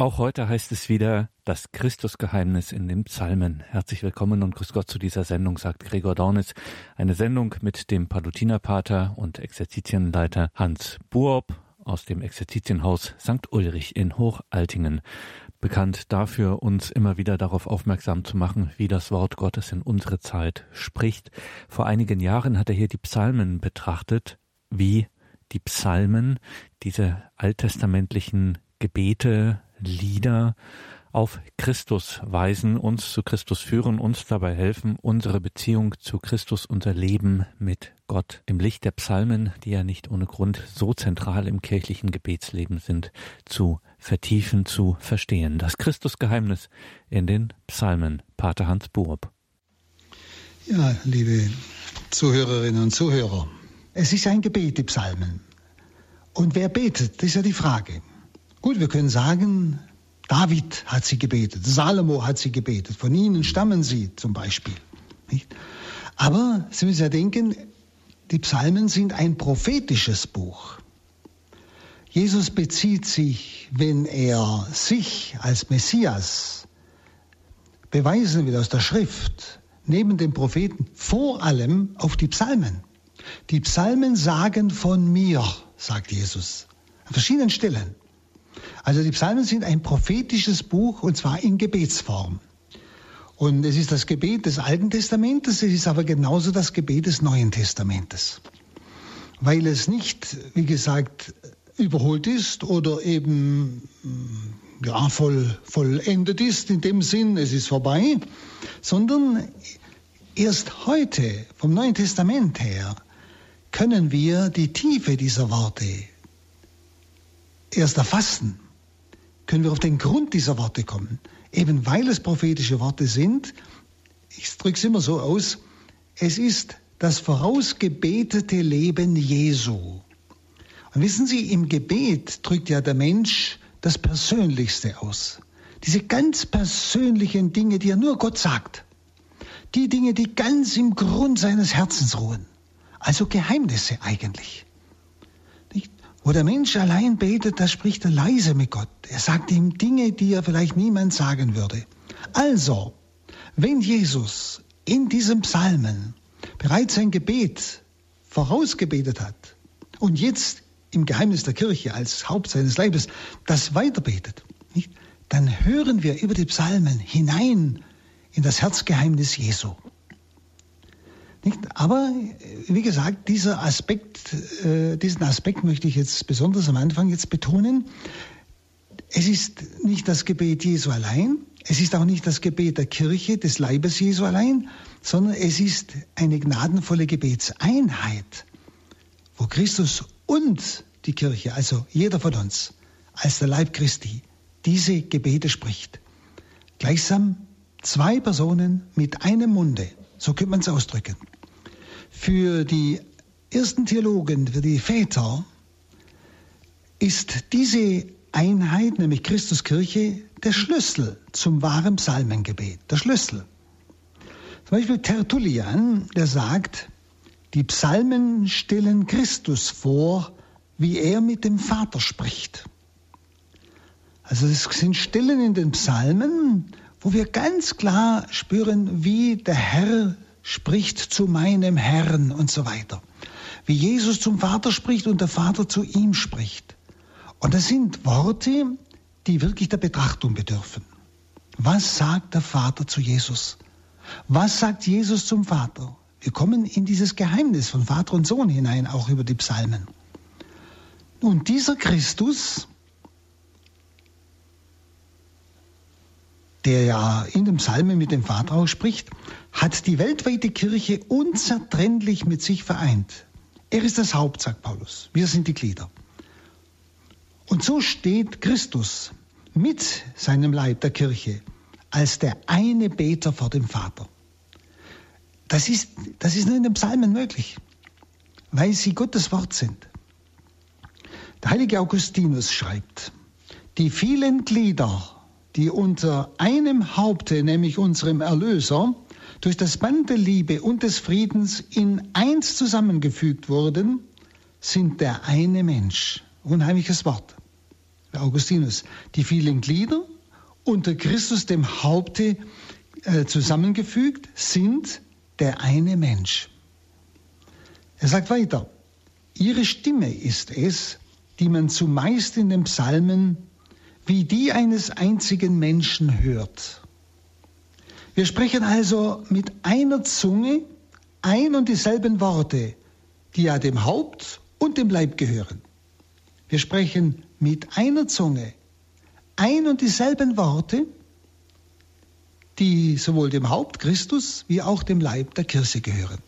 Auch heute heißt es wieder das Christusgeheimnis in den Psalmen. Herzlich willkommen und grüß Gott zu dieser Sendung, sagt Gregor Dornitz. Eine Sendung mit dem Palutinerpater und Exerzitienleiter Hans Buob aus dem Exerzitienhaus St. Ulrich in Hochaltingen. Bekannt dafür, uns immer wieder darauf aufmerksam zu machen, wie das Wort Gottes in unsere Zeit spricht. Vor einigen Jahren hat er hier die Psalmen betrachtet, wie die Psalmen, diese alttestamentlichen Gebete, Lieder auf Christus weisen, uns zu Christus führen, uns dabei helfen, unsere Beziehung zu Christus, unser Leben mit Gott im Licht der Psalmen, die ja nicht ohne Grund so zentral im kirchlichen Gebetsleben sind, zu vertiefen, zu verstehen. Das Christusgeheimnis in den Psalmen. Pater Hans Buob. Ja, liebe Zuhörerinnen und Zuhörer, es ist ein Gebet, die Psalmen. Und wer betet, das ist ja die Frage. Gut, wir können sagen, David hat sie gebetet, Salomo hat sie gebetet, von ihnen stammen sie zum Beispiel. Nicht? Aber Sie müssen ja denken, die Psalmen sind ein prophetisches Buch. Jesus bezieht sich, wenn er sich als Messias beweisen will aus der Schrift, neben den Propheten, vor allem auf die Psalmen. Die Psalmen sagen von mir, sagt Jesus, an verschiedenen Stellen. Also die Psalmen sind ein prophetisches Buch und zwar in Gebetsform. Und es ist das Gebet des Alten Testamentes, es ist aber genauso das Gebet des Neuen Testamentes. Weil es nicht, wie gesagt, überholt ist oder eben ja, voll, vollendet ist in dem Sinn, es ist vorbei, sondern erst heute vom Neuen Testament her können wir die Tiefe dieser Worte erst erfassen, können wir auf den Grund dieser Worte kommen. Eben weil es prophetische Worte sind, ich drücke es immer so aus, es ist das vorausgebetete Leben Jesu. Und wissen Sie, im Gebet drückt ja der Mensch das Persönlichste aus. Diese ganz persönlichen Dinge, die er nur Gott sagt. Die Dinge, die ganz im Grund seines Herzens ruhen. Also Geheimnisse eigentlich. Wo der Mensch allein betet, da spricht er leise mit Gott. Er sagt ihm Dinge, die er vielleicht niemand sagen würde. Also, wenn Jesus in diesem Psalmen bereits sein Gebet vorausgebetet hat und jetzt im Geheimnis der Kirche als Haupt seines Leibes das weiterbetet, nicht? dann hören wir über die Psalmen hinein in das Herzgeheimnis Jesu. Nicht? Aber wie gesagt, dieser Aspekt, äh, diesen Aspekt möchte ich jetzt besonders am Anfang jetzt betonen. Es ist nicht das Gebet Jesu allein, es ist auch nicht das Gebet der Kirche, des Leibes Jesu allein, sondern es ist eine gnadenvolle Gebetseinheit, wo Christus und die Kirche, also jeder von uns, als der Leib Christi, diese Gebete spricht. Gleichsam zwei Personen mit einem Munde. So könnte man es ausdrücken. Für die ersten Theologen, für die Väter, ist diese Einheit, nämlich Christuskirche, der Schlüssel zum wahren Psalmengebet. Der Schlüssel. Zum Beispiel Tertullian, der sagt, die Psalmen stellen Christus vor, wie er mit dem Vater spricht. Also es sind Stellen in den Psalmen, wo wir ganz klar spüren, wie der Herr spricht zu meinem Herrn und so weiter. Wie Jesus zum Vater spricht und der Vater zu ihm spricht. Und das sind Worte, die wirklich der Betrachtung bedürfen. Was sagt der Vater zu Jesus? Was sagt Jesus zum Vater? Wir kommen in dieses Geheimnis von Vater und Sohn hinein, auch über die Psalmen. Und dieser Christus, der ja in dem Psalmen mit dem Vater auch spricht, hat die weltweite Kirche unzertrennlich mit sich vereint. Er ist das Haupt, sagt Paulus. Wir sind die Glieder. Und so steht Christus mit seinem Leib der Kirche als der eine Beter vor dem Vater. Das ist, das ist nur in den Psalmen möglich, weil sie Gottes Wort sind. Der heilige Augustinus schreibt, die vielen Glieder die unter einem Haupte, nämlich unserem Erlöser, durch das Band der Liebe und des Friedens in eins zusammengefügt wurden, sind der eine Mensch. Unheimliches Wort. Augustinus, die vielen Glieder unter Christus dem Haupte äh, zusammengefügt sind der eine Mensch. Er sagt weiter, ihre Stimme ist es, die man zumeist in den Psalmen wie die eines einzigen Menschen hört. Wir sprechen also mit einer Zunge ein und dieselben Worte, die ja dem Haupt und dem Leib gehören. Wir sprechen mit einer Zunge ein und dieselben Worte, die sowohl dem Haupt Christus wie auch dem Leib der Kirche gehören.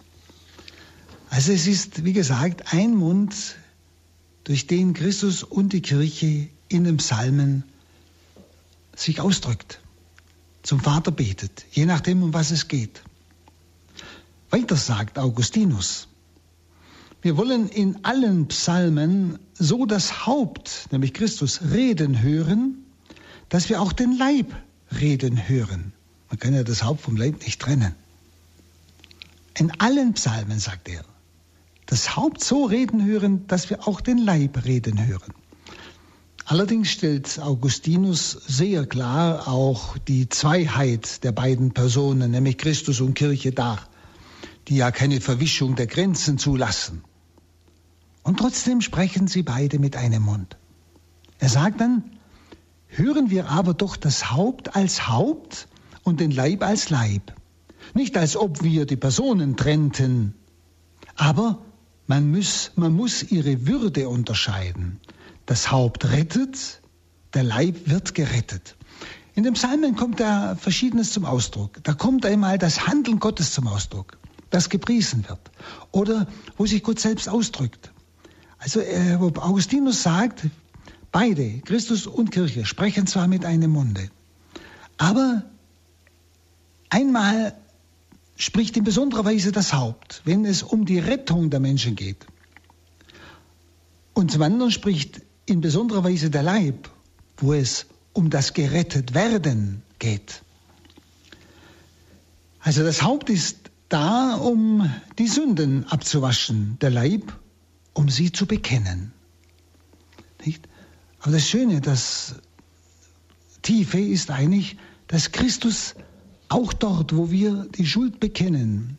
Also es ist, wie gesagt, ein Mund, durch den Christus und die Kirche in den Psalmen sich ausdrückt, zum Vater betet, je nachdem, um was es geht. Weiter sagt Augustinus, wir wollen in allen Psalmen so das Haupt, nämlich Christus, reden hören, dass wir auch den Leib reden hören. Man kann ja das Haupt vom Leib nicht trennen. In allen Psalmen sagt er, das Haupt so reden hören, dass wir auch den Leib reden hören. Allerdings stellt Augustinus sehr klar auch die Zweiheit der beiden Personen, nämlich Christus und Kirche, dar, die ja keine Verwischung der Grenzen zulassen. Und trotzdem sprechen sie beide mit einem Mund. Er sagt dann, hören wir aber doch das Haupt als Haupt und den Leib als Leib. Nicht als ob wir die Personen trennten, aber man muss, man muss ihre Würde unterscheiden. Das Haupt rettet, der Leib wird gerettet. In den Psalmen kommt da Verschiedenes zum Ausdruck. Da kommt einmal das Handeln Gottes zum Ausdruck, das gepriesen wird. Oder wo sich Gott selbst ausdrückt. Also äh, wo Augustinus sagt, beide, Christus und Kirche, sprechen zwar mit einem Munde, aber Einmal spricht in besonderer Weise das Haupt, wenn es um die Rettung der Menschen geht. Und zum anderen spricht in besonderer Weise der Leib, wo es um das gerettet werden geht. Also das Haupt ist da, um die Sünden abzuwaschen, der Leib, um sie zu bekennen. Nicht? Aber das Schöne, das Tiefe ist eigentlich, dass Christus auch dort, wo wir die Schuld bekennen,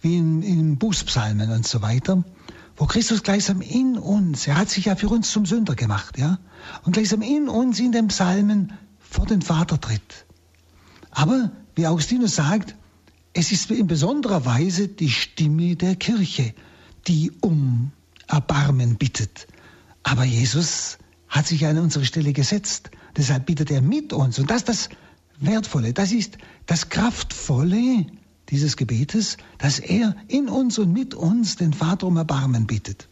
wie in, in Bußpsalmen und so weiter, wo Christus gleichsam in uns, er hat sich ja für uns zum Sünder gemacht, ja, und gleichsam in uns in den Psalmen vor den Vater tritt. Aber, wie Augustinus sagt, es ist in besonderer Weise die Stimme der Kirche, die um Erbarmen bittet. Aber Jesus hat sich an unsere Stelle gesetzt. Deshalb bittet er mit uns. Und das ist das Wertvolle, das ist das Kraftvolle dieses Gebetes, dass er in uns und mit uns den Vater um Erbarmen bittet.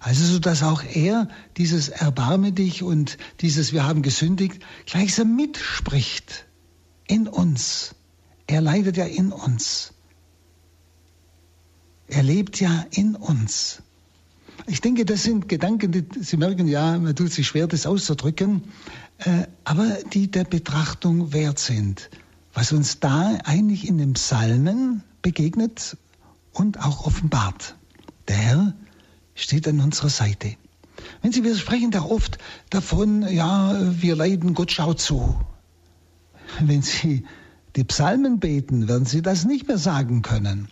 Also so, dass auch er dieses Erbarme dich und dieses Wir haben gesündigt gleichsam mitspricht in uns. Er leidet ja in uns. Er lebt ja in uns. Ich denke, das sind Gedanken, die Sie merken, ja, man tut sich schwer, das auszudrücken, äh, aber die der Betrachtung wert sind. Was uns da eigentlich in den Psalmen begegnet und auch offenbart. Der Herr steht an unserer Seite. Wenn Sie, wir sprechen da oft davon, ja, wir leiden, Gott schaut zu. Wenn Sie die Psalmen beten, werden Sie das nicht mehr sagen können.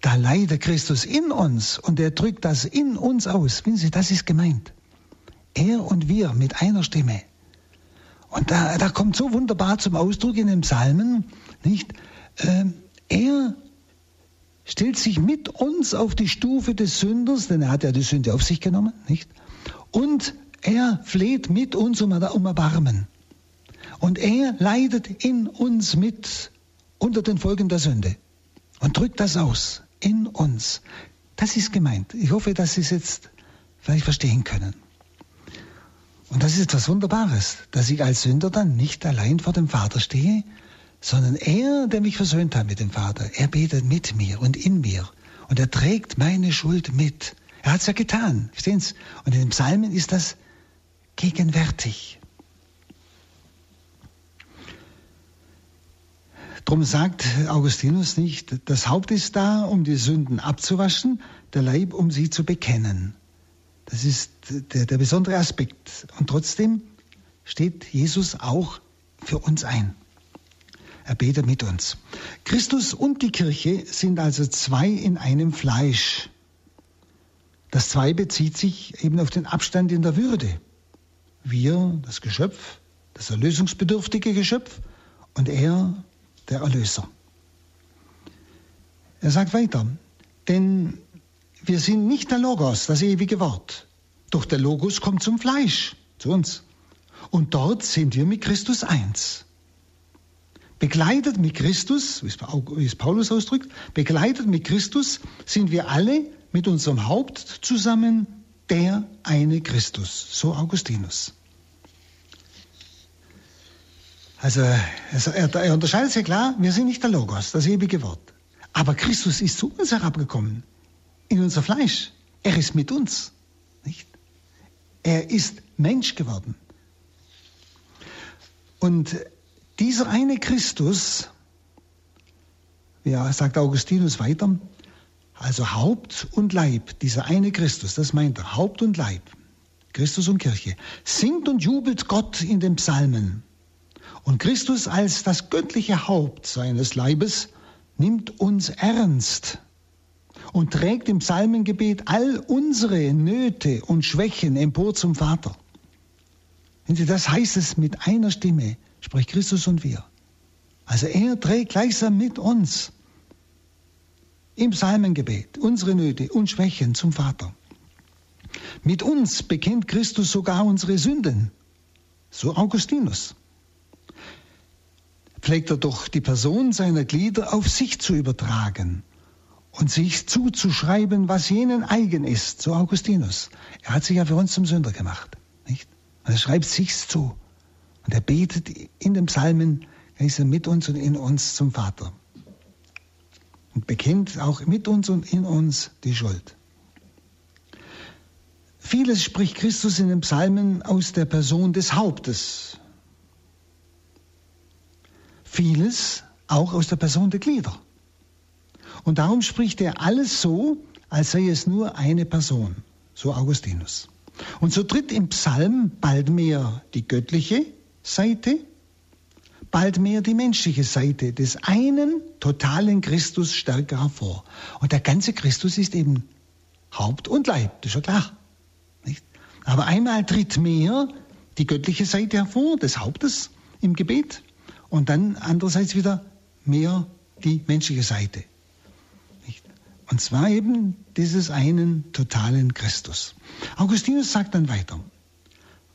Da leidet Christus in uns und er drückt das in uns aus. Wissen Sie, das ist gemeint. Er und wir mit einer Stimme. Und da, da kommt so wunderbar zum Ausdruck in den Psalmen, nicht? Äh, er stellt sich mit uns auf die Stufe des Sünders, denn er hat ja die Sünde auf sich genommen, nicht? Und er fleht mit uns um, um Erbarmen. Und er leidet in uns mit unter den Folgen der Sünde und drückt das aus in uns. Das ist gemeint. Ich hoffe, dass Sie es jetzt vielleicht verstehen können. Und das ist etwas Wunderbares, dass ich als Sünder dann nicht allein vor dem Vater stehe, sondern er, der mich versöhnt hat mit dem Vater, er betet mit mir und in mir. Und er trägt meine Schuld mit. Er hat es ja getan, verstehen Sie? Und in den Psalmen ist das gegenwärtig. Drum sagt Augustinus nicht, das Haupt ist da, um die Sünden abzuwaschen, der Leib, um sie zu bekennen. Das ist der, der besondere Aspekt. Und trotzdem steht Jesus auch für uns ein. Er betet mit uns. Christus und die Kirche sind also zwei in einem Fleisch. Das Zwei bezieht sich eben auf den Abstand in der Würde. Wir, das Geschöpf, das erlösungsbedürftige Geschöpf und er, der Erlöser. Er sagt weiter, denn wir sind nicht der Logos, das ewige Wort. Doch der Logos kommt zum Fleisch, zu uns. Und dort sind wir mit Christus eins. Begleitet mit Christus, wie es Paulus ausdrückt, begleitet mit Christus sind wir alle mit unserem Haupt zusammen der eine Christus, so Augustinus. Also er, er unterscheidet sehr klar, wir sind nicht der Logos, das ewige Wort. Aber Christus ist zu uns herabgekommen, in unser Fleisch. Er ist mit uns. Nicht? Er ist Mensch geworden. Und dieser eine Christus, ja, sagt Augustinus weiter, also Haupt und Leib, dieser eine Christus, das meint er, Haupt und Leib, Christus und Kirche, singt und jubelt Gott in den Psalmen. Und Christus als das göttliche Haupt seines Leibes nimmt uns ernst und trägt im Psalmengebet all unsere Nöte und Schwächen empor zum Vater. Das heißt es mit einer Stimme, spricht Christus und wir. Also er trägt gleichsam mit uns im Psalmengebet unsere Nöte und Schwächen zum Vater. Mit uns bekennt Christus sogar unsere Sünden, so Augustinus pflegt er doch die Person seiner Glieder auf sich zu übertragen und sich zuzuschreiben, was jenen eigen ist, so Augustinus. Er hat sich ja für uns zum Sünder gemacht, nicht? Und er schreibt sich's zu. Und er betet in den Psalmen, er ist mit uns und in uns zum Vater. Und bekennt auch mit uns und in uns die Schuld. Vieles spricht Christus in den Psalmen aus der Person des Hauptes, vieles auch aus der Person der Glieder. Und darum spricht er alles so, als sei es nur eine Person, so Augustinus. Und so tritt im Psalm bald mehr die göttliche Seite, bald mehr die menschliche Seite des einen totalen Christus stärker hervor. Und der ganze Christus ist eben Haupt und Leib, das ist ja klar. Nicht? Aber einmal tritt mehr die göttliche Seite hervor, des Hauptes im Gebet, und dann andererseits wieder mehr die menschliche Seite. Und zwar eben dieses einen totalen Christus. Augustinus sagt dann weiter,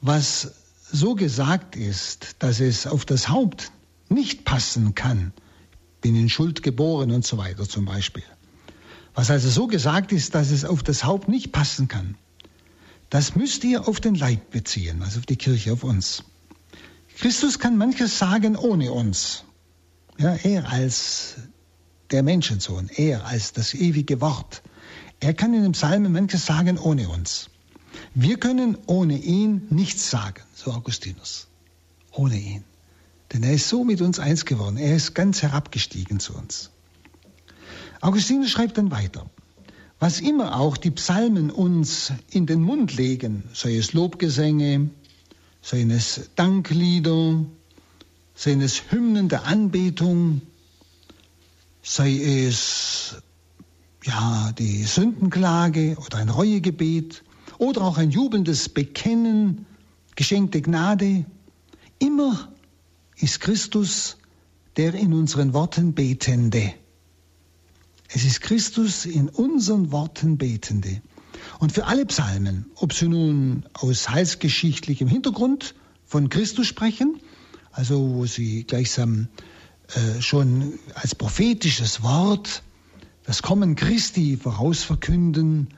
was so gesagt ist, dass es auf das Haupt nicht passen kann, bin in Schuld geboren und so weiter zum Beispiel. Was also so gesagt ist, dass es auf das Haupt nicht passen kann, das müsst ihr auf den Leib beziehen, also auf die Kirche, auf uns. Christus kann manches sagen ohne uns. Ja, er als der Menschensohn, er als das ewige Wort. Er kann in dem Psalmen manches sagen ohne uns. Wir können ohne ihn nichts sagen, so Augustinus. Ohne ihn. Denn er ist so mit uns eins geworden. Er ist ganz herabgestiegen zu uns. Augustinus schreibt dann weiter. Was immer auch die Psalmen uns in den Mund legen, sei es Lobgesänge, seien es Danklieder, seien es Hymnen der Anbetung, sei es ja die Sündenklage oder ein Reuegebet oder auch ein jubelndes Bekennen, geschenkte Gnade. Immer ist Christus der in unseren Worten Betende. Es ist Christus in unseren Worten Betende. Und für alle Psalmen, ob sie nun aus heilsgeschichtlichem Hintergrund von Christus sprechen, also wo sie gleichsam äh, schon als prophetisches Wort das Kommen Christi vorausverkünden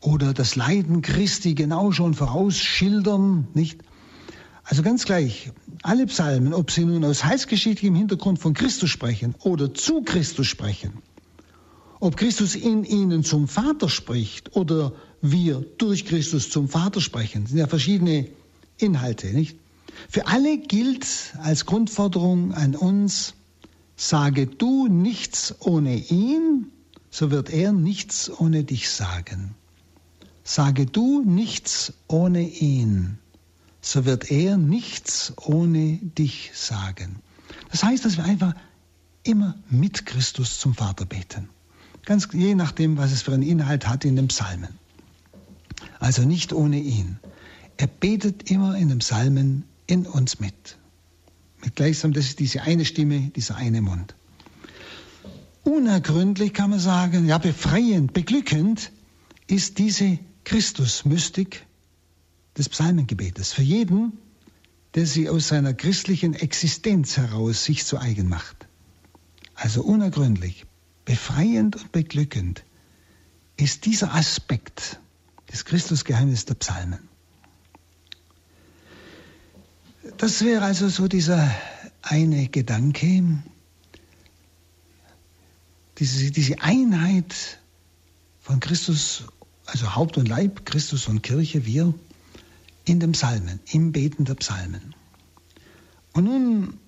oder das Leiden Christi genau schon vorausschildern, nicht? Also ganz gleich, alle Psalmen, ob sie nun aus heilsgeschichtlichem Hintergrund von Christus sprechen oder zu Christus sprechen, ob Christus in ihnen zum Vater spricht oder wir durch Christus zum Vater sprechen. Sind ja verschiedene Inhalte, nicht? Für alle gilt als Grundforderung an uns, sage du nichts ohne ihn, so wird er nichts ohne dich sagen. Sage du nichts ohne ihn, so wird er nichts ohne dich sagen. Das heißt, dass wir einfach immer mit Christus zum Vater beten. Ganz je nachdem, was es für einen Inhalt hat in den Psalmen. Also nicht ohne ihn. Er betet immer in den Psalmen in uns mit. Mit gleichsam, das ist diese eine Stimme, dieser eine Mund. Unergründlich kann man sagen, ja, befreiend, beglückend ist diese Christusmystik des Psalmengebetes. Für jeden, der sie aus seiner christlichen Existenz heraus sich zu eigen macht. Also unergründlich, befreiend und beglückend ist dieser Aspekt des Christusgeheimnisses der Psalmen. Das wäre also so dieser eine Gedanke, diese, diese Einheit von Christus, also Haupt und Leib, Christus und Kirche, wir in den Psalmen, im Beten der Psalmen. Und nun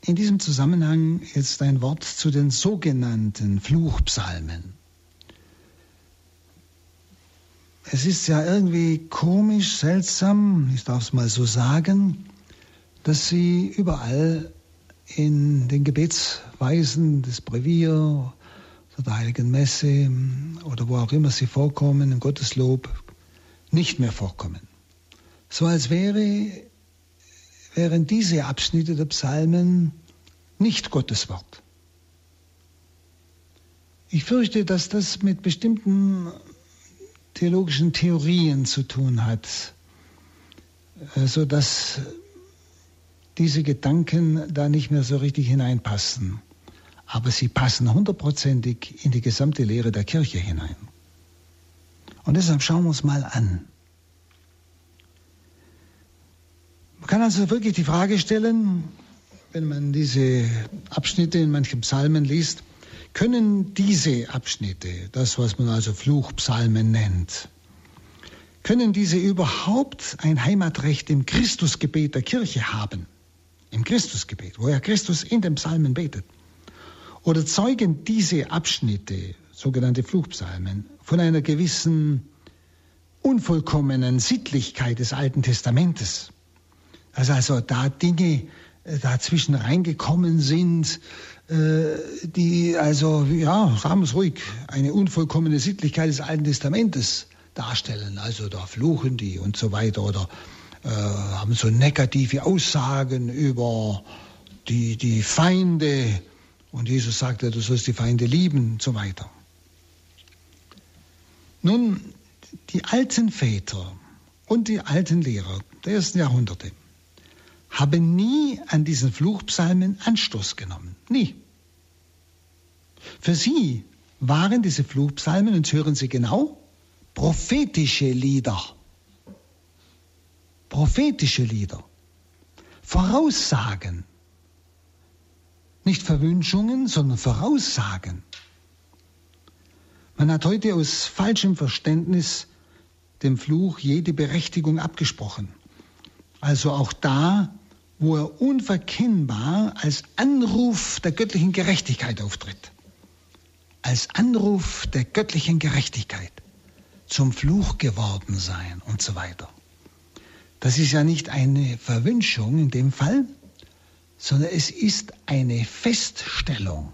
in diesem Zusammenhang jetzt ein Wort zu den sogenannten Fluchpsalmen. Es ist ja irgendwie komisch, seltsam, ich darf es mal so sagen, dass sie überall in den Gebetsweisen des Brevier der Heiligen Messe oder wo auch immer sie vorkommen, im Gotteslob, nicht mehr vorkommen. So als wäre, wären diese Abschnitte der Psalmen nicht Gottes Wort. Ich fürchte, dass das mit bestimmten theologischen Theorien zu tun hat, äh, sodass diese Gedanken da nicht mehr so richtig hineinpassen. Aber sie passen hundertprozentig in die gesamte Lehre der Kirche hinein. Und deshalb schauen wir uns mal an. Man kann also wirklich die Frage stellen, wenn man diese Abschnitte in manchen Psalmen liest, können diese Abschnitte, das was man also Fluchpsalmen nennt, können diese überhaupt ein Heimatrecht im Christusgebet der Kirche haben? Im Christusgebet, wo ja Christus in den Psalmen betet. Oder zeugen diese Abschnitte, sogenannte Fluchpsalmen, von einer gewissen unvollkommenen Sittlichkeit des Alten Testamentes. Also, also da Dinge äh, dazwischen reingekommen sind, äh, die also, ja, sagen wir es ruhig, eine unvollkommene Sittlichkeit des Alten Testamentes darstellen. Also da fluchen die und so weiter oder äh, haben so negative Aussagen über die, die Feinde. Und Jesus sagte, du sollst die Feinde lieben und so weiter. Nun, die alten Väter und die alten Lehrer der ersten Jahrhunderte haben nie an diesen Fluchpsalmen Anstoß genommen. Nie. Für sie waren diese Fluchpsalmen, und hören Sie genau, prophetische Lieder prophetische Lieder, Voraussagen, nicht Verwünschungen, sondern Voraussagen. Man hat heute aus falschem Verständnis dem Fluch jede Berechtigung abgesprochen. Also auch da, wo er unverkennbar als Anruf der göttlichen Gerechtigkeit auftritt. Als Anruf der göttlichen Gerechtigkeit zum Fluch geworden sein und so weiter. Das ist ja nicht eine Verwünschung in dem Fall, sondern es ist eine Feststellung.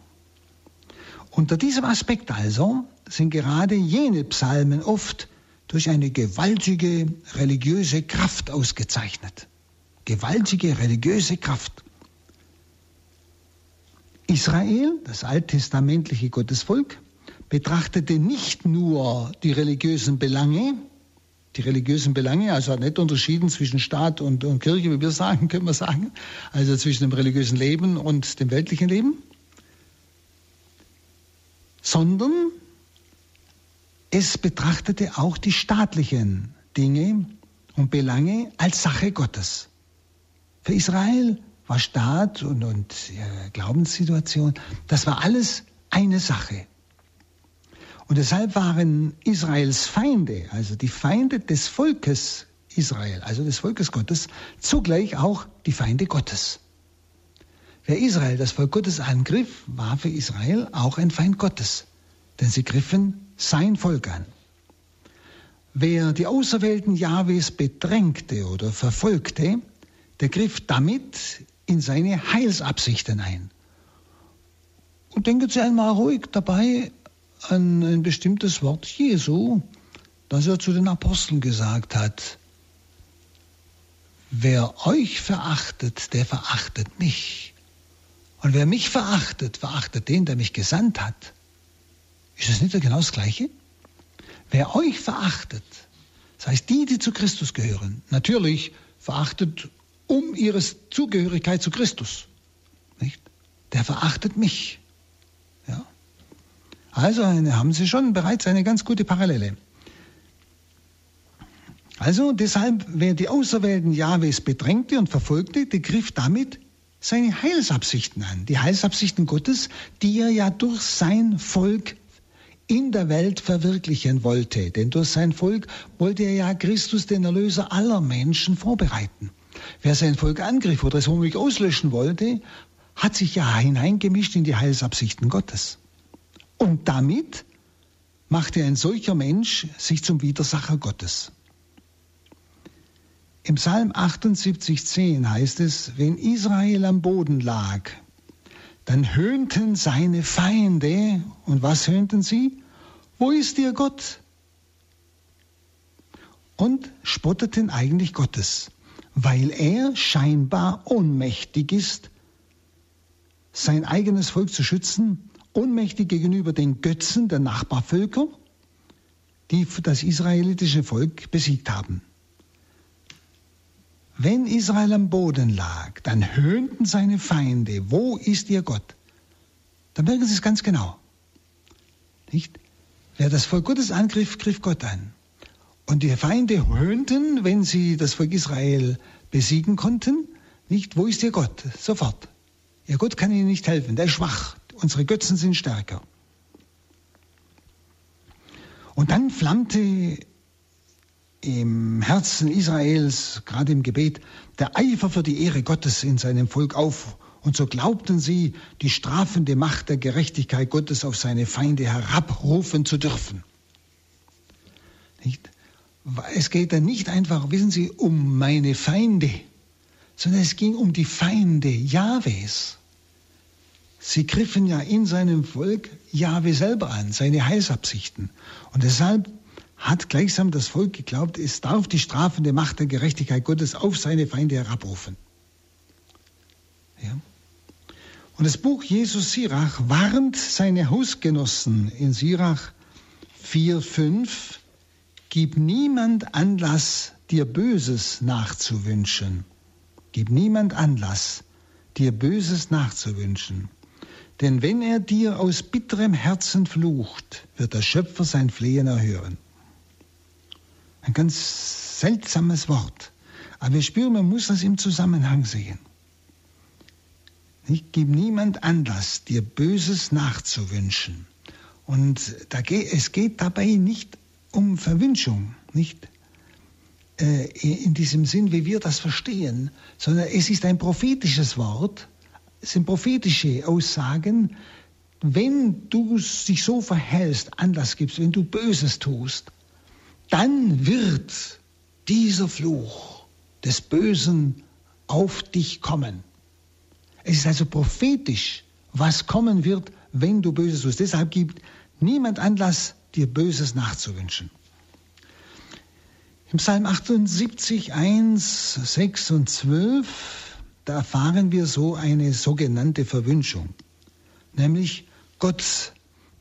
Unter diesem Aspekt also sind gerade jene Psalmen oft durch eine gewaltige religiöse Kraft ausgezeichnet. Gewaltige religiöse Kraft. Israel, das alttestamentliche Gottesvolk, betrachtete nicht nur die religiösen Belange, die religiösen Belange, also hat nicht unterschieden zwischen Staat und, und Kirche, wie wir sagen, können wir sagen, also zwischen dem religiösen Leben und dem weltlichen Leben, sondern es betrachtete auch die staatlichen Dinge und Belange als Sache Gottes. Für Israel war Staat und, und äh, Glaubenssituation, das war alles eine Sache. Und deshalb waren Israels Feinde, also die Feinde des Volkes Israel, also des Volkes Gottes, zugleich auch die Feinde Gottes. Wer Israel, das Volk Gottes, angriff, war für Israel auch ein Feind Gottes, denn sie griffen sein Volk an. wer die Auserwählten Jahwes bedrängte oder verfolgte, der griff damit in seine Heilsabsichten ein. Und denken Sie einmal ruhig dabei an ein bestimmtes Wort Jesu, das er zu den Aposteln gesagt hat. Wer euch verachtet, der verachtet mich. Und wer mich verachtet, verachtet den, der mich gesandt hat. Ist das nicht genau das Gleiche? Wer euch verachtet, das heißt die, die zu Christus gehören, natürlich verachtet um ihre Zugehörigkeit zu Christus, nicht? Der verachtet mich. Also haben Sie schon bereits eine ganz gute Parallele. Also deshalb, wer die Auserwählten Jahwes bedrängte und verfolgte, der griff damit seine Heilsabsichten an. Die Heilsabsichten Gottes, die er ja durch sein Volk in der Welt verwirklichen wollte. Denn durch sein Volk wollte er ja Christus, den Erlöser aller Menschen, vorbereiten. Wer sein Volk angriff oder es womöglich auslöschen wollte, hat sich ja hineingemischt in die Heilsabsichten Gottes. Und damit machte ein solcher Mensch sich zum Widersacher Gottes. Im Psalm 78,10 heißt es, wenn Israel am Boden lag, dann höhnten seine Feinde. Und was höhnten sie? Wo ist ihr Gott? Und spotteten eigentlich Gottes, weil er scheinbar ohnmächtig ist, sein eigenes Volk zu schützen, ohnmächtig gegenüber den Götzen der Nachbarvölker, die das israelitische Volk besiegt haben. Wenn Israel am Boden lag, dann höhnten seine Feinde, wo ist ihr Gott? Dann merken Sie es ganz genau. Nicht? Wer das Volk Gottes angriff, griff Gott an. Und die Feinde höhnten, wenn sie das Volk Israel besiegen konnten, nicht, wo ist ihr Gott? Sofort. Ihr Gott kann ihnen nicht helfen, der ist schwach. Unsere Götzen sind stärker. Und dann flammte im Herzen Israels, gerade im Gebet, der Eifer für die Ehre Gottes in seinem Volk auf. Und so glaubten sie, die strafende Macht der Gerechtigkeit Gottes auf seine Feinde herabrufen zu dürfen. Nicht? Es geht dann nicht einfach, wissen Sie, um meine Feinde, sondern es ging um die Feinde Jahwes. Sie griffen ja in seinem Volk Jahwe selber an, seine Heilsabsichten. Und deshalb hat gleichsam das Volk geglaubt, es darf die strafende Macht der Gerechtigkeit Gottes auf seine Feinde herabrufen. Ja. Und das Buch Jesus Sirach warnt seine Hausgenossen in Sirach 4,5, gib niemand Anlass, dir Böses nachzuwünschen. Gib niemand Anlass, dir Böses nachzuwünschen. Denn wenn er dir aus bitterem Herzen flucht, wird der Schöpfer sein Flehen erhören. Ein ganz seltsames Wort. Aber wir spüren, man muss das im Zusammenhang sehen. Ich gebe niemand Anlass, dir Böses nachzuwünschen. Und da geht, es geht dabei nicht um Verwünschung, nicht äh, in diesem Sinn, wie wir das verstehen, sondern es ist ein prophetisches Wort, sind prophetische Aussagen. Wenn du dich so verhältst, Anlass gibst, wenn du Böses tust, dann wird dieser Fluch des Bösen auf dich kommen. Es ist also prophetisch, was kommen wird, wenn du Böses tust. Deshalb gibt niemand Anlass, dir Böses nachzuwünschen. Im Psalm 78, 1, 6 und 12, da erfahren wir so eine sogenannte Verwünschung. Nämlich, Gott,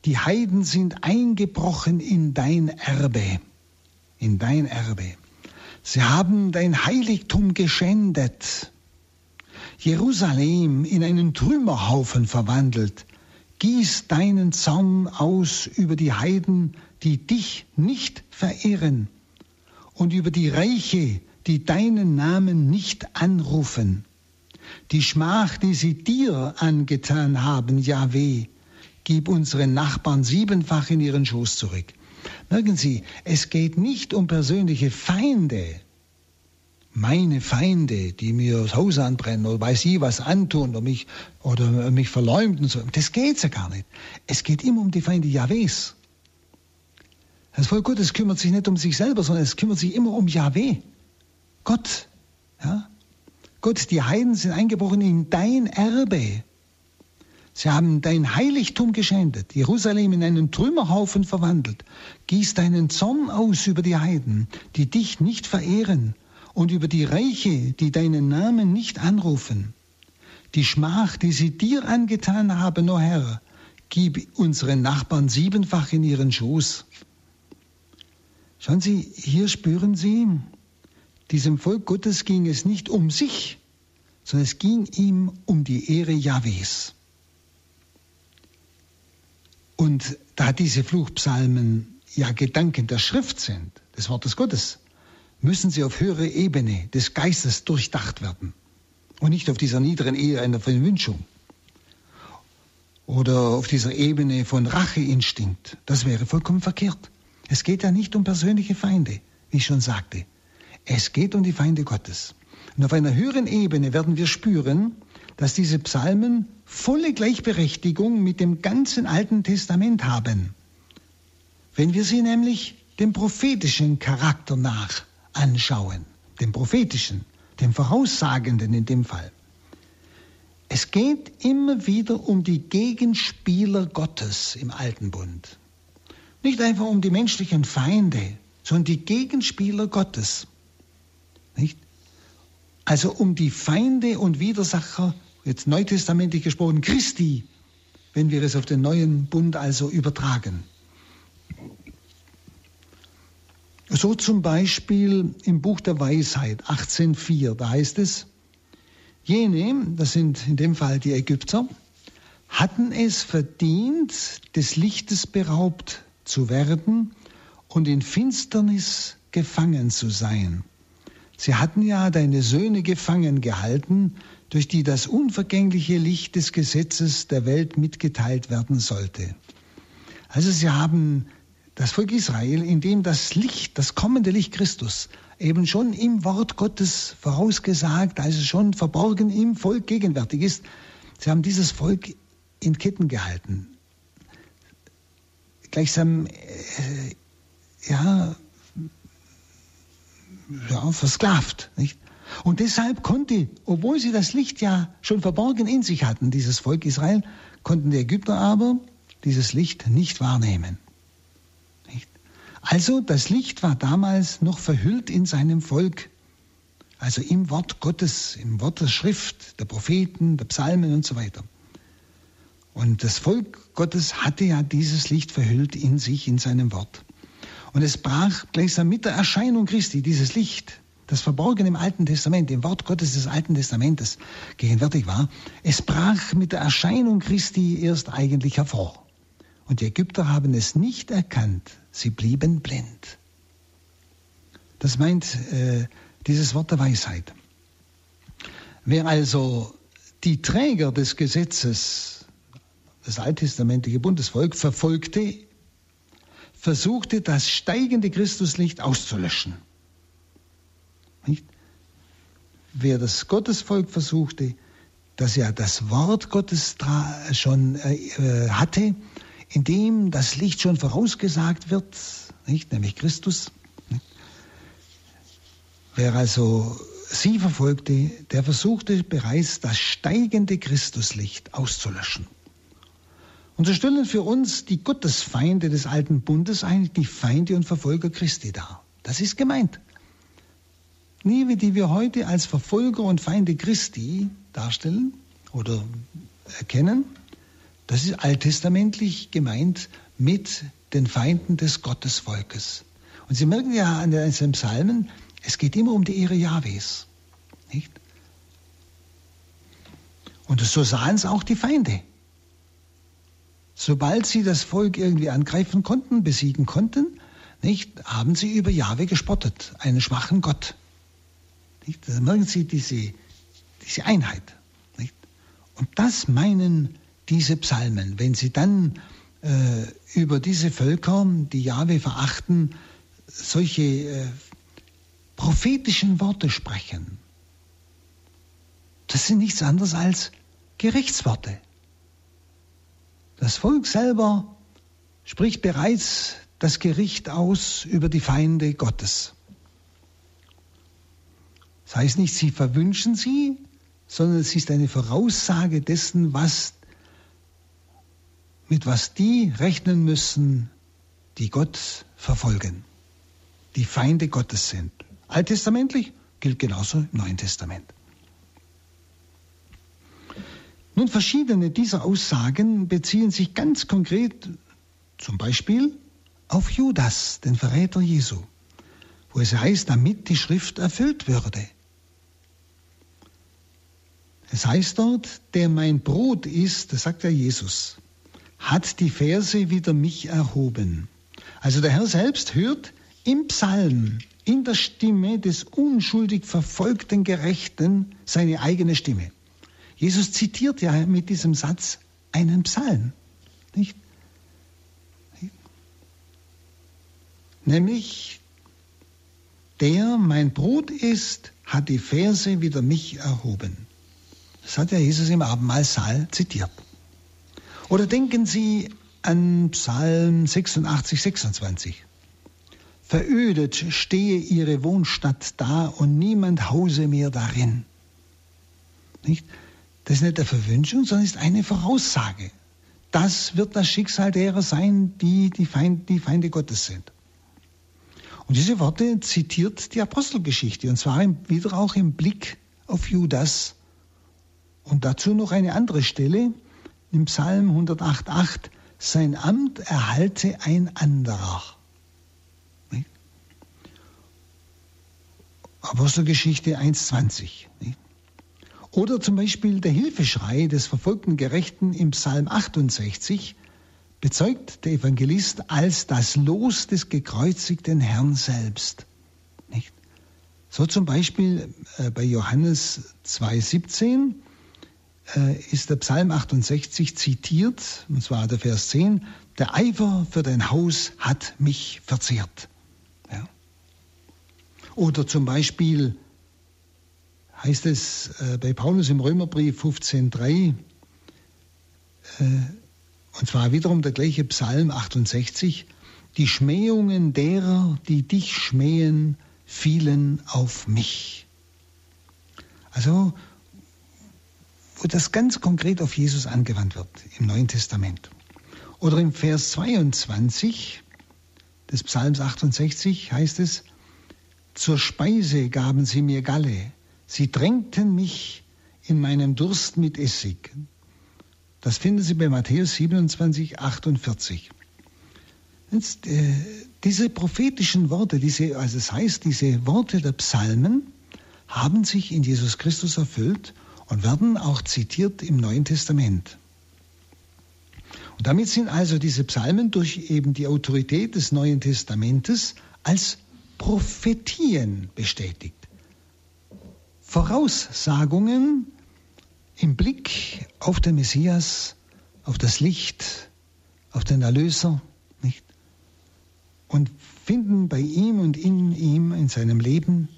die Heiden sind eingebrochen in dein Erbe in dein Erbe. Sie haben dein Heiligtum geschändet, Jerusalem in einen Trümmerhaufen verwandelt. Gieß deinen Zorn aus über die Heiden, die dich nicht verehren, und über die Reiche, die deinen Namen nicht anrufen. Die Schmach, die sie dir angetan haben, Jahweh, gib unseren Nachbarn siebenfach in ihren Schoß zurück. Merken Sie, es geht nicht um persönliche Feinde. Meine Feinde, die mir das Haus anbrennen oder weiß ich was antun oder mich, oder mich verleumden. So. Das geht ja gar nicht. Es geht immer um die Feinde Jahwes. Das Volk Gottes kümmert sich nicht um sich selber, sondern es kümmert sich immer um Yahweh. Gott. Ja? Gott, die Heiden sind eingebrochen in dein Erbe. Sie haben dein Heiligtum geschändet, Jerusalem in einen Trümmerhaufen verwandelt. Gieß deinen Zorn aus über die Heiden, die dich nicht verehren, und über die Reiche, die deinen Namen nicht anrufen. Die Schmach, die sie dir angetan haben, o oh Herr, gib unseren Nachbarn siebenfach in ihren Schoß. Schauen Sie, hier spüren Sie, diesem Volk Gottes ging es nicht um sich, sondern es ging ihm um die Ehre Jahwes. Und da diese Fluchpsalmen ja Gedanken der Schrift sind, des Wortes Gottes, müssen sie auf höhere Ebene des Geistes durchdacht werden und nicht auf dieser niederen Ehe einer Verwünschung oder auf dieser Ebene von Racheinstinkt. Das wäre vollkommen verkehrt. Es geht ja nicht um persönliche Feinde, wie ich schon sagte. Es geht um die Feinde Gottes. Und auf einer höheren Ebene werden wir spüren, dass diese Psalmen volle Gleichberechtigung mit dem ganzen Alten Testament haben. Wenn wir sie nämlich dem prophetischen Charakter nach anschauen, dem prophetischen, dem Voraussagenden in dem Fall. Es geht immer wieder um die Gegenspieler Gottes im Alten Bund. Nicht einfach um die menschlichen Feinde, sondern die Gegenspieler Gottes. Nicht? Also um die Feinde und Widersacher jetzt neutestamentlich gesprochen, Christi, wenn wir es auf den neuen Bund also übertragen. So zum Beispiel im Buch der Weisheit 18.4, da heißt es, jene, das sind in dem Fall die Ägypter, hatten es verdient, des Lichtes beraubt zu werden und in Finsternis gefangen zu sein. Sie hatten ja deine Söhne gefangen gehalten, durch die das unvergängliche Licht des Gesetzes der Welt mitgeteilt werden sollte. Also sie haben das Volk Israel, in dem das Licht, das kommende Licht Christus, eben schon im Wort Gottes vorausgesagt, also schon verborgen im Volk gegenwärtig ist, sie haben dieses Volk in Ketten gehalten. Gleichsam, äh, ja, ja, versklavt. Nicht? Und deshalb konnte, obwohl sie das Licht ja schon verborgen in sich hatten, dieses Volk Israel, konnten die Ägypter aber dieses Licht nicht wahrnehmen. Nicht? Also das Licht war damals noch verhüllt in seinem Volk, also im Wort Gottes, im Wort der Schrift, der Propheten, der Psalmen und so weiter. Und das Volk Gottes hatte ja dieses Licht verhüllt in sich, in seinem Wort. Und es brach gleichsam mit der Erscheinung Christi, dieses Licht, das verborgen im Alten Testament, im Wort Gottes des Alten Testamentes gegenwärtig war, es brach mit der Erscheinung Christi erst eigentlich hervor. Und die Ägypter haben es nicht erkannt, sie blieben blind. Das meint äh, dieses Wort der Weisheit. Wer also die Träger des Gesetzes, das alttestamentliche Bundesvolk, verfolgte, versuchte das steigende Christuslicht auszulöschen. Nicht? Wer das Gottesvolk versuchte, das ja das Wort Gottes schon äh, äh, hatte, in dem das Licht schon vorausgesagt wird, nicht? nämlich Christus. Nicht? Wer also sie verfolgte, der versuchte bereits das steigende Christuslicht auszulöschen. Und so stellen für uns die Gottesfeinde des alten Bundes eigentlich die Feinde und Verfolger Christi dar. Das ist gemeint. Nie, die wir heute als Verfolger und Feinde Christi darstellen oder erkennen, das ist alttestamentlich gemeint mit den Feinden des Gottesvolkes. Und Sie merken ja an den Psalmen, es geht immer um die Ehre Jahwes. Nicht? Und so sahen es auch die Feinde. Sobald sie das Volk irgendwie angreifen konnten, besiegen konnten, nicht, haben sie über Jahwe gespottet, einen schwachen Gott. Nicht? Da merken Sie diese, diese Einheit. Nicht? Und das meinen diese Psalmen, wenn sie dann äh, über diese Völker, die Jahwe verachten, solche äh, prophetischen Worte sprechen. Das sind nichts anderes als Gerichtsworte. Das Volk selber spricht bereits das Gericht aus über die Feinde Gottes. Das heißt nicht, sie verwünschen sie, sondern es ist eine Voraussage dessen, was, mit was die rechnen müssen, die Gott verfolgen, die Feinde Gottes sind. Alttestamentlich gilt genauso im Neuen Testament. Nun, verschiedene dieser Aussagen beziehen sich ganz konkret zum Beispiel auf Judas, den Verräter Jesu, wo es heißt, damit die Schrift erfüllt würde. Es heißt dort, der mein Brot ist, das sagt ja Jesus, hat die Verse wider mich erhoben. Also der Herr selbst hört im Psalm, in der Stimme des unschuldig verfolgten Gerechten seine eigene Stimme. Jesus zitiert ja mit diesem Satz einen Psalm, nicht? Nämlich, der mein Brot ist, hat die Verse wider mich erhoben. Das hat ja Jesus im Abendmahlsaal zitiert. Oder denken Sie an Psalm 86, 26. Verödet stehe ihre Wohnstadt da und niemand hause mehr darin. Nicht? Das ist nicht eine Verwünschung, sondern ist eine Voraussage. Das wird das Schicksal derer sein, die die Feinde, die Feinde Gottes sind. Und diese Worte zitiert die Apostelgeschichte, und zwar wieder auch im Blick auf Judas, und dazu noch eine andere Stelle im Psalm 108,8. Sein Amt erhalte ein anderer. Apostelgeschichte 1,20. Oder zum Beispiel der Hilfeschrei des verfolgten Gerechten im Psalm 68 bezeugt der Evangelist als das Los des gekreuzigten Herrn selbst. Nicht? So zum Beispiel äh, bei Johannes 2,17 äh, ist der Psalm 68 zitiert, und zwar der Vers 10, der Eifer für dein Haus hat mich verzehrt. Ja. Oder zum Beispiel heißt es äh, bei Paulus im Römerbrief 15.3, äh, und zwar wiederum der gleiche Psalm 68, die Schmähungen derer, die dich schmähen, fielen auf mich. Also wo das ganz konkret auf Jesus angewandt wird im Neuen Testament. Oder im Vers 22 des Psalms 68 heißt es, zur Speise gaben sie mir Galle, sie drängten mich in meinem Durst mit Essig. Das finden Sie bei Matthäus 27, 48. Jetzt, äh, diese prophetischen Worte, diese, also es heißt, diese Worte der Psalmen haben sich in Jesus Christus erfüllt und werden auch zitiert im Neuen Testament. Und damit sind also diese Psalmen durch eben die Autorität des Neuen Testamentes als Prophetien bestätigt. Voraussagungen im Blick auf den Messias, auf das Licht, auf den Erlöser, nicht? Und finden bei ihm und in ihm, in seinem Leben,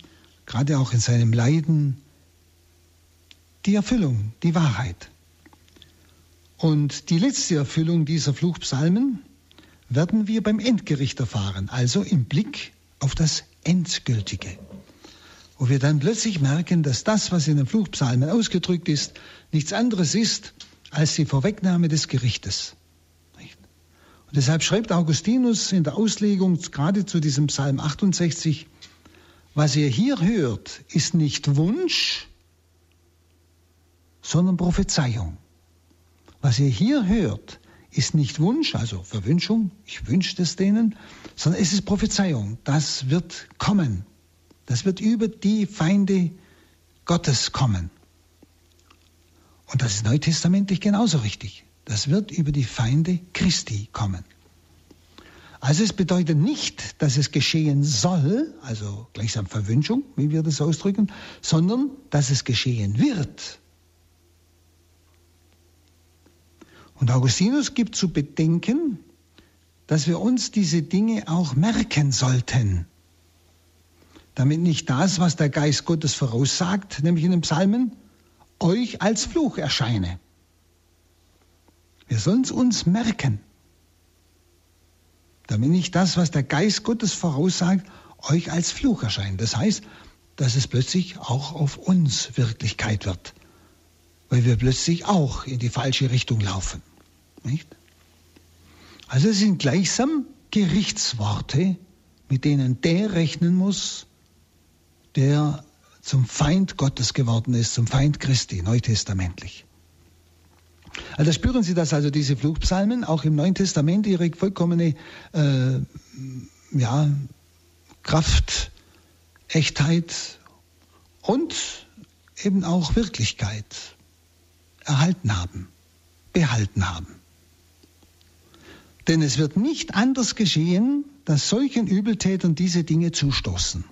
gerade auch in seinem Leiden, die Erfüllung, die Wahrheit. Und die letzte Erfüllung dieser Fluchpsalmen werden wir beim Endgericht erfahren, also im Blick auf das Endgültige. Wo wir dann plötzlich merken, dass das, was in den Fluchpsalmen ausgedrückt ist, nichts anderes ist als die Vorwegnahme des Gerichtes. Und deshalb schreibt Augustinus in der Auslegung gerade zu diesem Psalm 68, was ihr hier hört, ist nicht Wunsch, sondern Prophezeiung. Was ihr hier hört, ist nicht Wunsch, also Verwünschung, ich wünsche es denen, sondern es ist Prophezeiung. Das wird kommen. Das wird über die Feinde Gottes kommen. Und das ist neutestamentlich genauso richtig. Das wird über die Feinde Christi kommen. Also es bedeutet nicht, dass es geschehen soll, also gleichsam Verwünschung, wie wir das ausdrücken, sondern dass es geschehen wird. Und Augustinus gibt zu bedenken, dass wir uns diese Dinge auch merken sollten, damit nicht das, was der Geist Gottes voraussagt, nämlich in den Psalmen, euch als Fluch erscheine. Wir sollen es uns merken, damit nicht das, was der Geist Gottes voraussagt, euch als Fluch erscheint. Das heißt, dass es plötzlich auch auf uns Wirklichkeit wird, weil wir plötzlich auch in die falsche Richtung laufen. Nicht? Also es sind gleichsam Gerichtsworte, mit denen der rechnen muss, der zum Feind Gottes geworden ist, zum Feind Christi, neutestamentlich. Also spüren Sie das also, diese Fluchpsalmen, auch im Neuen Testament, ihre vollkommene äh, ja, Kraft, Echtheit und eben auch Wirklichkeit erhalten haben, behalten haben. Denn es wird nicht anders geschehen, dass solchen Übeltätern diese Dinge zustoßen.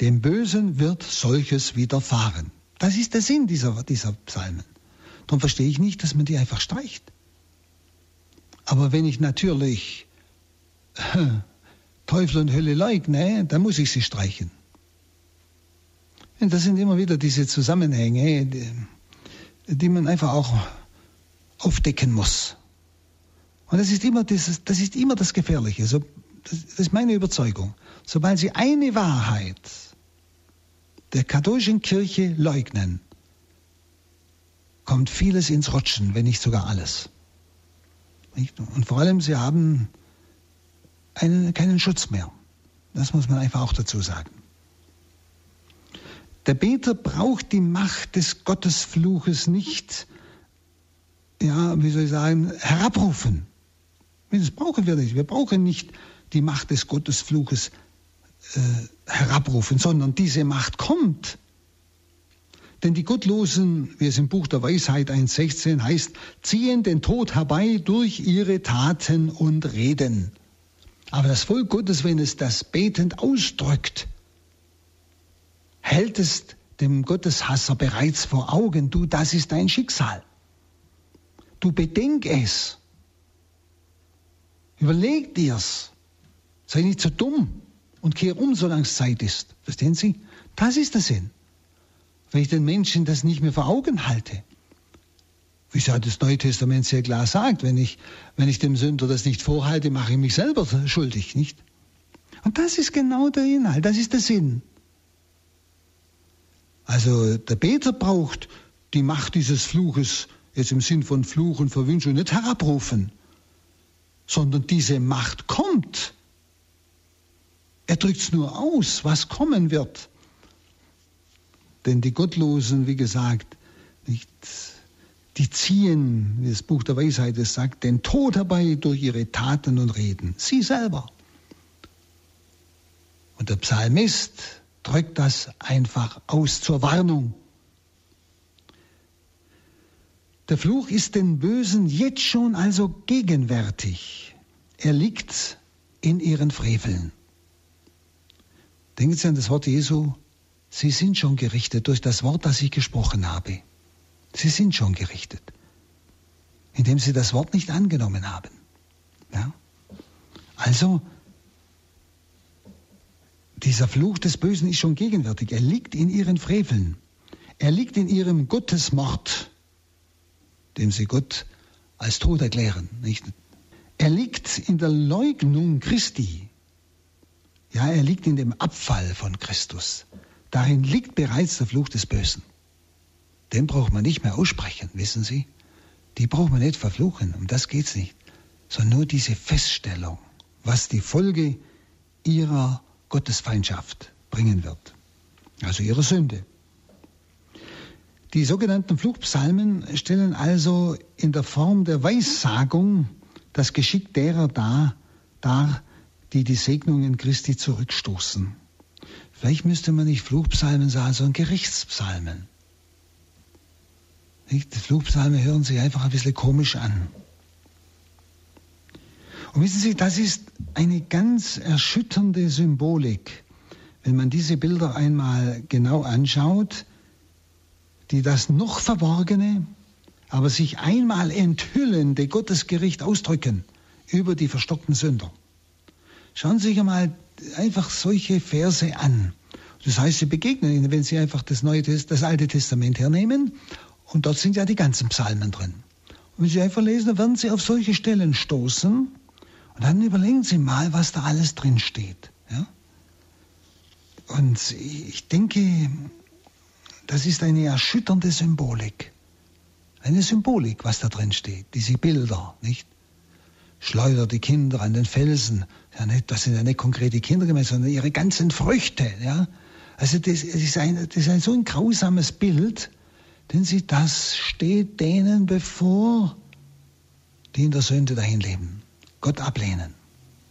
Dem Bösen wird solches widerfahren. Das ist der Sinn dieser, dieser Psalmen. Darum verstehe ich nicht, dass man die einfach streicht. Aber wenn ich natürlich Teufel und Hölle leugne, dann muss ich sie streichen. Und das sind immer wieder diese Zusammenhänge, die, die man einfach auch aufdecken muss. Und das ist immer, das, das, ist immer das Gefährliche. So, das, das ist meine Überzeugung. Sobald Sie eine Wahrheit der katholischen Kirche leugnen, kommt vieles ins Rutschen, wenn nicht sogar alles. Und vor allem, sie haben einen, keinen Schutz mehr. Das muss man einfach auch dazu sagen. Der Beter braucht die Macht des Gottesfluches nicht, ja, wie soll ich sagen, herabrufen. Das brauchen wir nicht. Wir brauchen nicht die Macht des Gottesfluches äh, herabrufen, sondern diese Macht kommt. Denn die Gottlosen, wie es im Buch der Weisheit 1.16 heißt, ziehen den Tod herbei durch ihre Taten und Reden. Aber das Volk Gottes, wenn es das betend ausdrückt, hält es dem Gotteshasser bereits vor Augen, du, das ist dein Schicksal. Du bedenk es. Überleg dir's. Sei nicht so dumm und kehr um, solange es Zeit ist. Verstehen Sie? Das ist der Sinn wenn ich den Menschen das nicht mehr vor Augen halte. Wie es ja das Neue Testament sehr klar sagt, wenn ich, wenn ich dem Sünder das nicht vorhalte, mache ich mich selber schuldig, nicht? Und das ist genau der Inhalt, das ist der Sinn. Also der Beter braucht die Macht dieses Fluches, jetzt im Sinn von Fluch und Verwünschung, nicht herabrufen, sondern diese Macht kommt. Er drückt es nur aus, was kommen wird. Denn die Gottlosen, wie gesagt, nicht, die ziehen, wie das Buch der Weisheit es sagt, den Tod herbei durch ihre Taten und Reden. Sie selber. Und der Psalmist drückt das einfach aus zur Warnung. Der Fluch ist den Bösen jetzt schon also gegenwärtig. Er liegt in ihren Freveln. Denken Sie an das Wort Jesu, Sie sind schon gerichtet durch das Wort, das ich gesprochen habe. Sie sind schon gerichtet, indem Sie das Wort nicht angenommen haben. Ja? Also, dieser Fluch des Bösen ist schon gegenwärtig. Er liegt in ihren Freveln. Er liegt in ihrem Gottesmord, dem sie Gott als tot erklären. Nicht? Er liegt in der Leugnung Christi. Ja, er liegt in dem Abfall von Christus. Darin liegt bereits der Fluch des Bösen. Den braucht man nicht mehr aussprechen, wissen Sie? Die braucht man nicht verfluchen, um das geht's nicht. Sondern nur diese Feststellung, was die Folge ihrer Gottesfeindschaft bringen wird. Also ihrer Sünde. Die sogenannten Fluchpsalmen stellen also in der Form der Weissagung das Geschick derer dar, dar die die Segnungen Christi zurückstoßen. Vielleicht müsste man nicht Fluchpsalmen sagen, sondern Gerichtspsalmen. Die Fluchpsalmen hören sich einfach ein bisschen komisch an. Und wissen Sie, das ist eine ganz erschütternde Symbolik, wenn man diese Bilder einmal genau anschaut, die das noch Verborgene, aber sich einmal enthüllende Gottesgericht ausdrücken über die verstockten Sünder. Schauen Sie sich einmal einfach solche Verse an. Das heißt, sie begegnen ihnen, wenn sie einfach das, Neue, das Alte Testament hernehmen und dort sind ja die ganzen Psalmen drin. Und wenn sie einfach lesen, dann werden sie auf solche Stellen stoßen Und dann überlegen Sie mal, was da alles drin steht. Ja? Und ich denke, das ist eine erschütternde Symbolik. Eine Symbolik, was da drin steht, diese Bilder, nicht? Schleuder die Kinder an den Felsen. Ja, nicht, das sind ja nicht konkrete Kinder sondern ihre ganzen Früchte. Ja? Also das, das, ist ein, das ist ein so ein grausames Bild, denn sie, das steht denen bevor, die in der Sünde dahin leben, Gott ablehnen.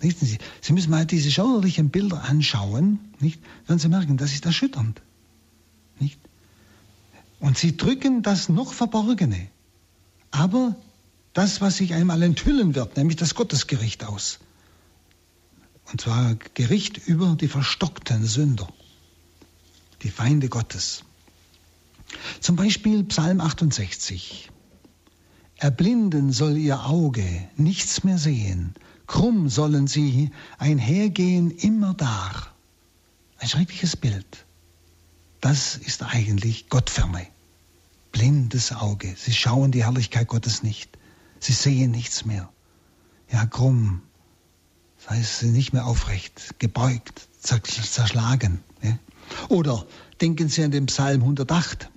Nicht? Sie, sie müssen mal diese schauerlichen Bilder anschauen, nicht? werden Sie merken, das ist erschütternd. Nicht? Und sie drücken das noch Verborgene, aber das, was sich einmal enthüllen wird, nämlich das Gottesgericht aus. Und zwar Gericht über die verstockten Sünder, die Feinde Gottes. Zum Beispiel Psalm 68. Erblinden soll ihr Auge, nichts mehr sehen, krumm sollen sie einhergehen immer da. Ein schreckliches Bild. Das ist eigentlich Gottferne. Blindes Auge. Sie schauen die Herrlichkeit Gottes nicht. Sie sehen nichts mehr. Ja, krumm. Das heißt, sie nicht mehr aufrecht, gebeugt, zerschlagen. Oder denken Sie an den Psalm 108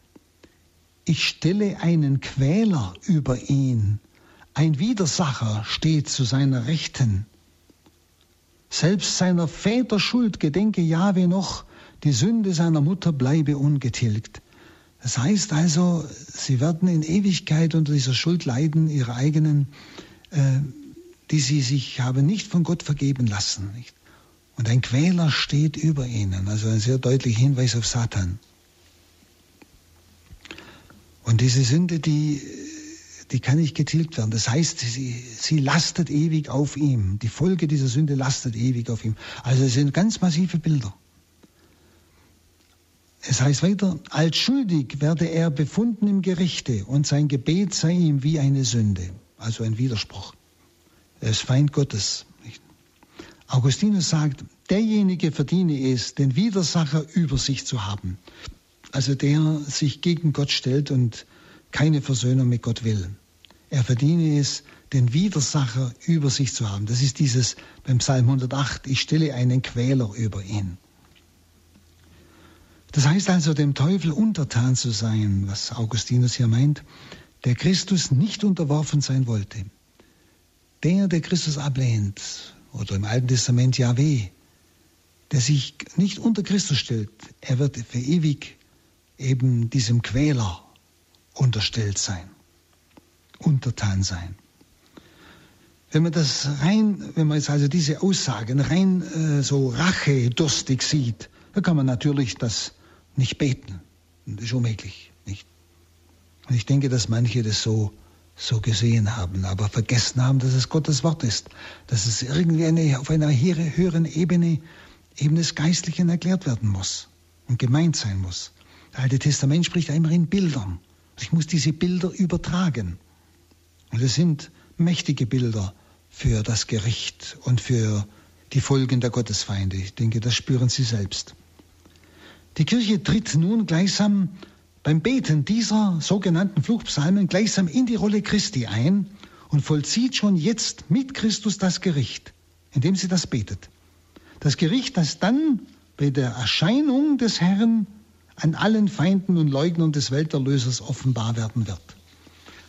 ich stelle einen Quäler über ihn, ein Widersacher steht zu seiner Rechten. Selbst seiner Väter Schuld gedenke Jahwe noch, die Sünde seiner Mutter bleibe ungetilgt. Das heißt also, sie werden in Ewigkeit unter dieser Schuld leiden, ihre eigenen, äh, die sie sich haben nicht von Gott vergeben lassen. Nicht? Und ein Quäler steht über ihnen, also ein sehr deutlicher Hinweis auf Satan. Und diese Sünde, die, die kann nicht getilgt werden. Das heißt, sie, sie lastet ewig auf ihm. Die Folge dieser Sünde lastet ewig auf ihm. Also es sind ganz massive Bilder. Es heißt weiter, als schuldig werde er befunden im Gerichte und sein Gebet sei ihm wie eine Sünde. Also ein Widerspruch. Er ist Feind Gottes. Augustinus sagt, derjenige verdiene es, den Widersacher über sich zu haben also der sich gegen Gott stellt und keine Versöhnung mit Gott will. Er verdiene es, den Widersacher über sich zu haben. Das ist dieses beim Psalm 108, ich stelle einen Quäler über ihn. Das heißt also, dem Teufel untertan zu sein, was Augustinus hier meint, der Christus nicht unterworfen sein wollte. Der, der Christus ablehnt, oder im Alten Testament Yahweh, der sich nicht unter Christus stellt, er wird für ewig eben diesem Quäler unterstellt sein, untertan sein. Wenn man das rein, wenn man jetzt also diese Aussagen rein äh, so rachedurstig sieht, dann kann man natürlich das nicht beten. Das ist unmöglich, nicht? Und ich denke, dass manche das so, so gesehen haben, aber vergessen haben, dass es Gottes Wort ist, dass es irgendwie eine, auf einer höheren Ebene eben des Geistlichen erklärt werden muss und gemeint sein muss. Das Alte Testament spricht einmal in Bildern. Ich muss diese Bilder übertragen. Und es sind mächtige Bilder für das Gericht und für die Folgen der Gottesfeinde. Ich denke, das spüren Sie selbst. Die Kirche tritt nun gleichsam beim Beten dieser sogenannten Fluchtpsalmen gleichsam in die Rolle Christi ein und vollzieht schon jetzt mit Christus das Gericht, indem sie das betet. Das Gericht, das dann bei der Erscheinung des Herrn an allen Feinden und Leugnern des Welterlösers offenbar werden wird.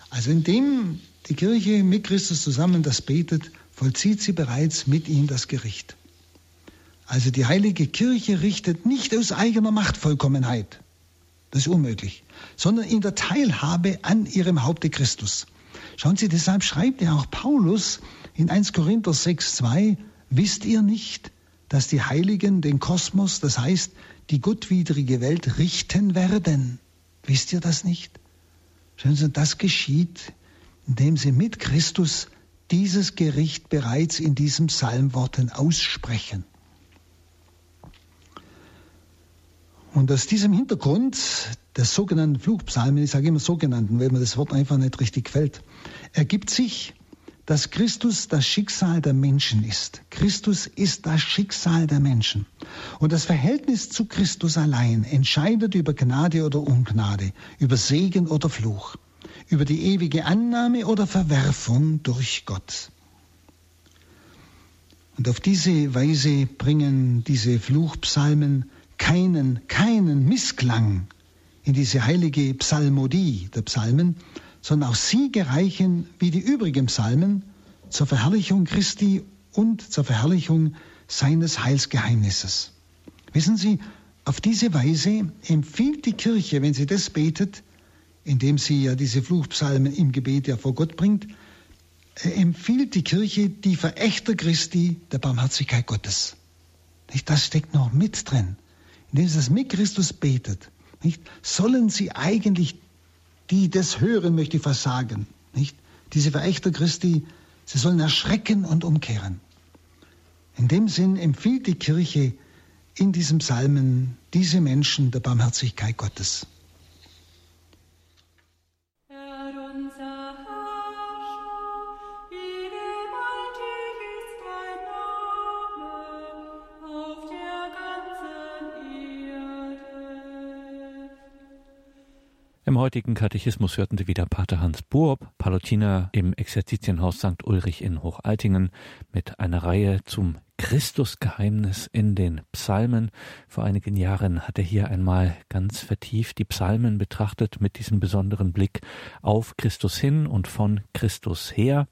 Also indem die Kirche mit Christus zusammen das betet, vollzieht sie bereits mit ihm das Gericht. Also die heilige Kirche richtet nicht aus eigener Machtvollkommenheit, das ist unmöglich, sondern in der Teilhabe an ihrem Haupte Christus. Schauen Sie, deshalb schreibt ja auch Paulus in 1 Korinther 6, 2, wisst ihr nicht, dass die Heiligen den Kosmos, das heißt die gottwidrige Welt richten werden. Wisst ihr das nicht? Schauen Sie, das geschieht, indem Sie mit Christus dieses Gericht bereits in diesen Psalmworten aussprechen. Und aus diesem Hintergrund des sogenannten Fluchpsalmen, ich sage immer sogenannten, weil mir das Wort einfach nicht richtig gefällt, ergibt sich dass Christus das Schicksal der Menschen ist. Christus ist das Schicksal der Menschen. Und das Verhältnis zu Christus allein entscheidet über Gnade oder Ungnade, über Segen oder Fluch, über die ewige Annahme oder Verwerfung durch Gott. Und auf diese Weise bringen diese Fluchpsalmen keinen, keinen Missklang in diese heilige Psalmodie der Psalmen, sondern auch sie gereichen wie die übrigen Psalmen zur Verherrlichung Christi und zur Verherrlichung seines Heilsgeheimnisses. Wissen Sie, auf diese Weise empfiehlt die Kirche, wenn sie das betet, indem sie ja diese Fluchpsalmen im Gebet ja vor Gott bringt, äh, empfiehlt die Kirche die Verächter Christi der Barmherzigkeit Gottes. Das steckt noch mit drin. Indem sie das mit Christus betet, nicht? sollen sie eigentlich, die das hören, möchte ich fast sagen, nicht? diese Verächter Christi, sie sollen erschrecken und umkehren. In dem Sinn empfiehlt die Kirche in diesem Psalmen diese Menschen der Barmherzigkeit Gottes. Im heutigen Katechismus hörten Sie wieder Pater Hans Burb, Palutiner im Exerzitienhaus St. Ulrich in Hochaltingen, mit einer Reihe zum Christusgeheimnis in den Psalmen. Vor einigen Jahren hat er hier einmal ganz vertieft die Psalmen betrachtet mit diesem besonderen Blick auf Christus hin und von Christus her.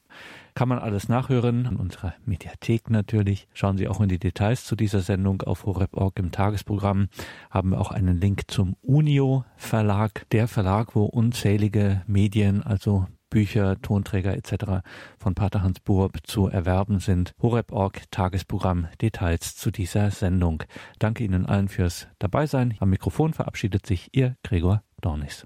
Kann man alles nachhören in unserer Mediathek natürlich. Schauen Sie auch in die Details zu dieser Sendung auf horeb.org im Tagesprogramm. Haben wir auch einen Link zum Unio Verlag, der Verlag, wo unzählige Medien, also Bücher, Tonträger etc. von Pater Hans Burb zu erwerben sind. Horeb.org Tagesprogramm Details zu dieser Sendung. Danke Ihnen allen fürs Dabeisein. Am Mikrofon verabschiedet sich Ihr Gregor Dornis.